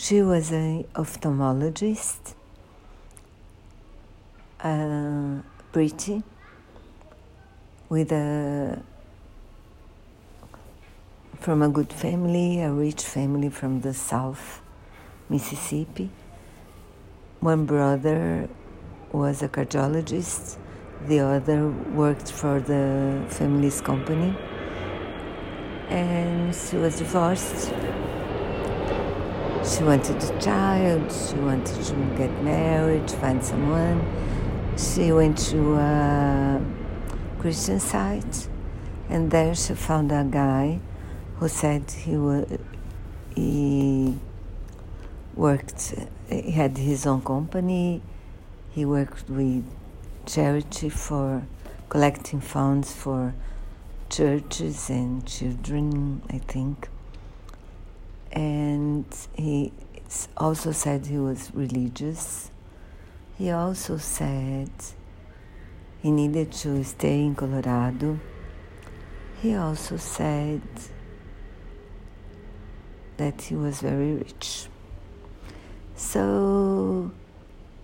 She was an ophthalmologist, uh, pretty, with a from a good family, a rich family from the South Mississippi. One brother was a cardiologist, the other worked for the family's company, and she was divorced. She wanted a child, she wanted to get married, find someone. She went to a Christian site, and there she found a guy who said he, he worked, he had his own company, he worked with charity for collecting funds for churches and children, I think. And he also said he was religious. He also said he needed to stay in Colorado. He also said that he was very rich. So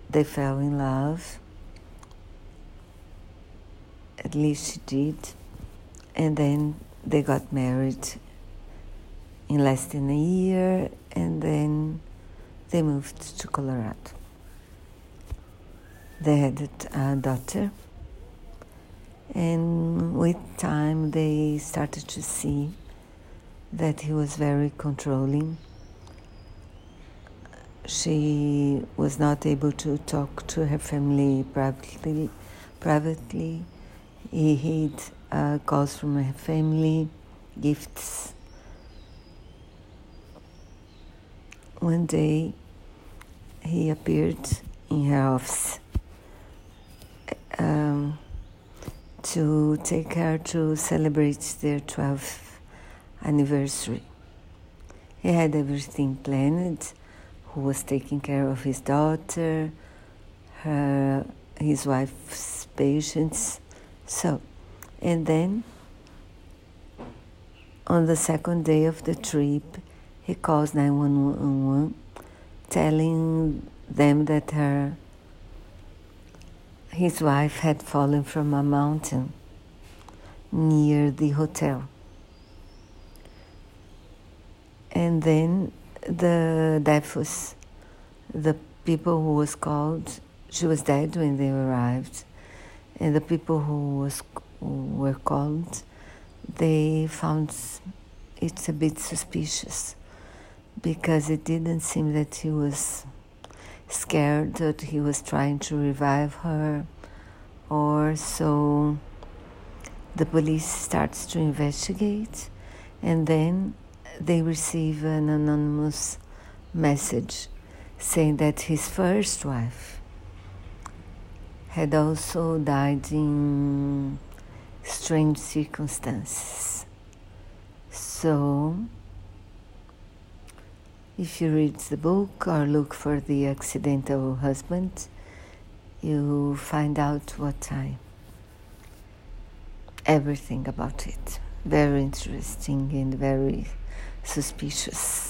they fell in love. At least she did. And then they got married in less than a year, and then they moved to Colorado. They had a daughter, and with time they started to see that he was very controlling. She was not able to talk to her family privately. Privately, he hid uh, calls from her family, gifts. One day, he appeared in her office um, to take her to celebrate their 12th anniversary. He had everything planned. Who was taking care of his daughter, her, his wife's patients. So, and then on the second day of the trip, he calls 911 um um telling them that her his wife had fallen from a mountain near the hotel. And then the was the people who was called. She was dead when they arrived, and the people who was who were called, they found it's a bit suspicious because it didn't seem that he was scared that he was trying to revive her or so the police starts to investigate and then they receive an anonymous message saying that his first wife had also died in strange circumstances. So, if you read the book or look for the accidental husband, you find out what time. Everything about it. Very interesting and very suspicious.